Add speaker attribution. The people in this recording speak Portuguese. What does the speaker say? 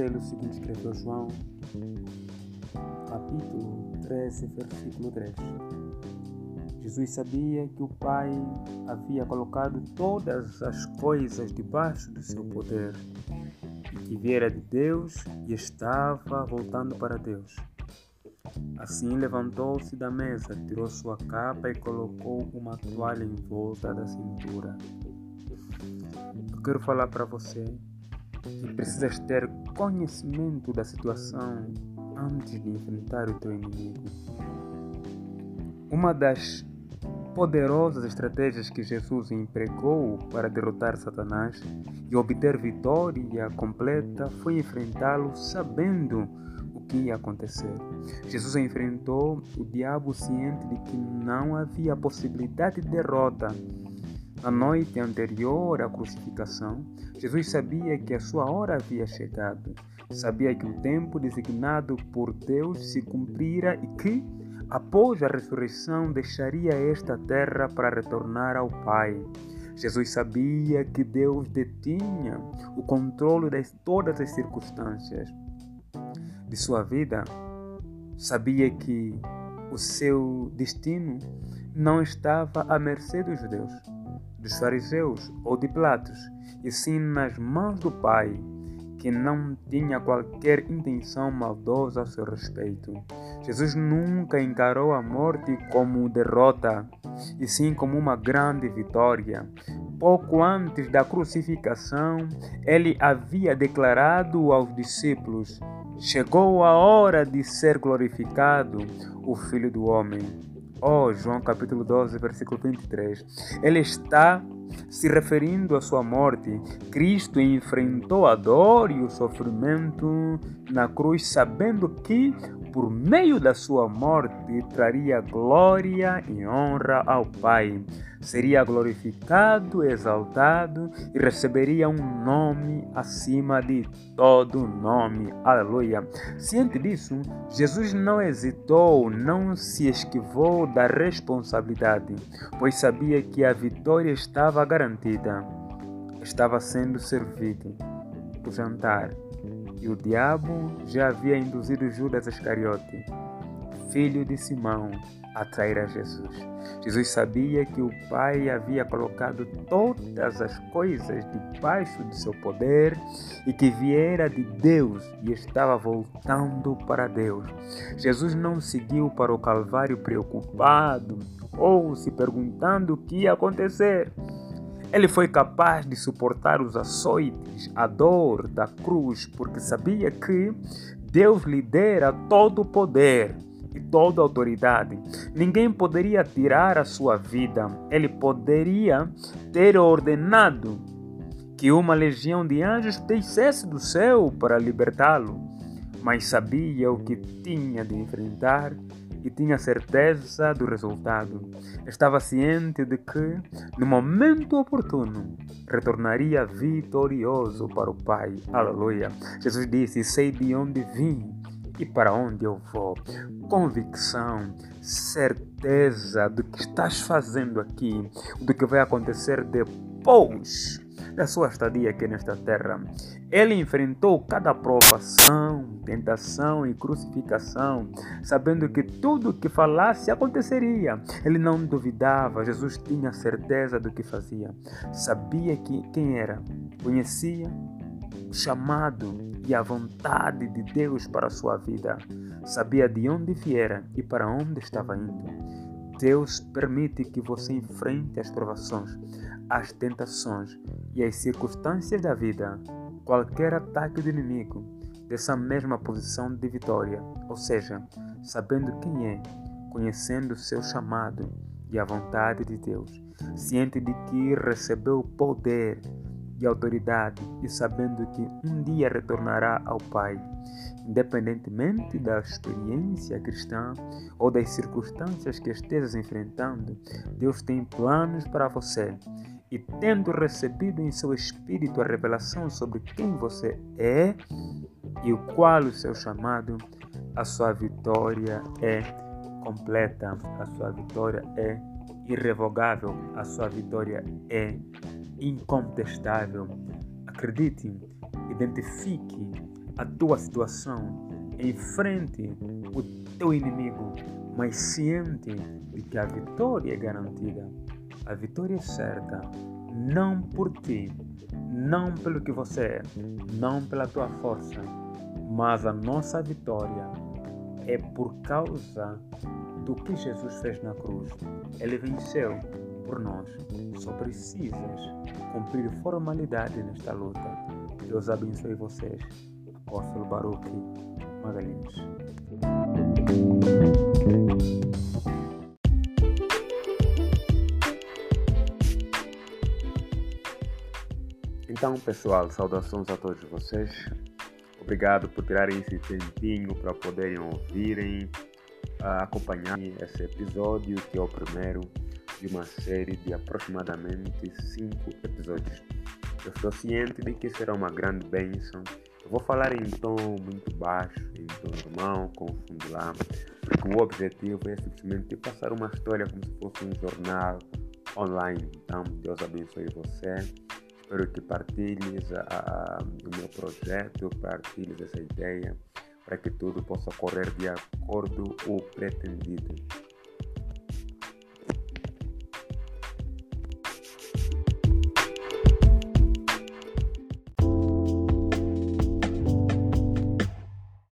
Speaker 1: Evangelho segundo escreveu João, capítulo 13, versículo 3. Jesus sabia que o Pai havia colocado todas as coisas debaixo do seu poder e que viera de Deus e estava voltando para Deus. Assim levantou-se da mesa, tirou sua capa e colocou uma toalha em volta da cintura. Eu quero falar para você precisas ter conhecimento da situação antes de enfrentar o teu inimigo. Uma das poderosas estratégias que Jesus empregou para derrotar Satanás e obter vitória completa foi enfrentá-lo sabendo o que ia acontecer. Jesus enfrentou o diabo ciente de que não havia possibilidade de derrota. Na noite anterior à crucificação, Jesus sabia que a sua hora havia chegado. Sabia que o tempo designado por Deus se cumprira e que, após a ressurreição, deixaria esta terra para retornar ao Pai. Jesus sabia que Deus detinha o controle de todas as circunstâncias de sua vida. Sabia que o seu destino não estava à mercê dos judeus, dos fariseus ou de Pilatos, e sim nas mãos do Pai que não tinha qualquer intenção maldosa a seu respeito. Jesus nunca encarou a morte como derrota, e sim como uma grande vitória. Pouco antes da crucificação, ele havia declarado aos discípulos: Chegou a hora de ser glorificado o Filho do Homem. Oh, João capítulo 12, versículo 23. Ele está se referindo à sua morte, Cristo enfrentou a dor e o sofrimento na cruz, sabendo que, por meio da sua morte, traria glória e honra ao Pai. Seria glorificado, exaltado e receberia um nome acima de todo nome. Aleluia. Ciente disso, Jesus não hesitou, não se esquivou da responsabilidade, pois sabia que a vitória estava garantida. Estava sendo servido o jantar e o diabo já havia induzido Judas Iscariote, filho de Simão, a trair a Jesus. Jesus sabia que o Pai havia colocado todas as coisas debaixo do seu poder e que viera de Deus e estava voltando para Deus. Jesus não seguiu para o Calvário preocupado ou se perguntando o que ia acontecer. Ele foi capaz de suportar os açoites, a dor da cruz, porque sabia que Deus lhe dera todo o poder e toda autoridade. Ninguém poderia tirar a sua vida. Ele poderia ter ordenado que uma legião de anjos descesse do céu para libertá-lo, mas sabia o que tinha de enfrentar e tinha certeza do resultado. Estava ciente de que, no momento oportuno, retornaria vitorioso para o Pai. Aleluia. Jesus disse: Sei de onde vim e para onde eu vou. Convicção, certeza do que estás fazendo aqui, do que vai acontecer depois da sua estadia aqui nesta terra. Ele enfrentou cada provação, tentação e crucificação, sabendo que tudo o que falasse aconteceria. Ele não duvidava, Jesus tinha certeza do que fazia. Sabia que, quem era, conhecia o chamado e a vontade de Deus para a sua vida. Sabia de onde viera e para onde estava indo. Deus permite que você enfrente as provações, as tentações e as circunstâncias da vida. Qualquer ataque do inimigo dessa mesma posição de vitória, ou seja, sabendo quem é, conhecendo o seu chamado e a vontade de Deus, ciente de que recebeu poder e autoridade e sabendo que um dia retornará ao Pai, independentemente da experiência cristã ou das circunstâncias que estejas enfrentando, Deus tem planos para você. E tendo recebido em seu espírito a revelação sobre quem você é e o qual o seu chamado, a sua vitória é completa, a sua vitória é irrevogável, a sua vitória é incontestável. Acredite, identifique a tua situação, enfrente o teu inimigo, mas ciente de que a vitória é garantida. A vitória é certa, não por ti, não pelo que você é, não pela tua força, mas a nossa vitória é por causa do que Jesus fez na cruz. Ele venceu por nós. Só precisas cumprir formalidade nesta luta. Deus abençoe vocês. Apóstolo Baruch Magalhães. Então, pessoal, saudações a todos vocês. Obrigado por tirarem esse tempinho para poderem ouvirem, uh, acompanhar esse episódio, que é o primeiro de uma série de aproximadamente cinco episódios. Eu estou ciente de que será uma grande bênção. Eu vou falar em tom muito baixo, em tom normal, com fundo lá, porque o objetivo é simplesmente passar uma história como se fosse um jornal online. Então, Deus abençoe você. Espero que partilhes a, a, o meu projeto, partilhes essa ideia, para que tudo possa correr de acordo com o pretendido.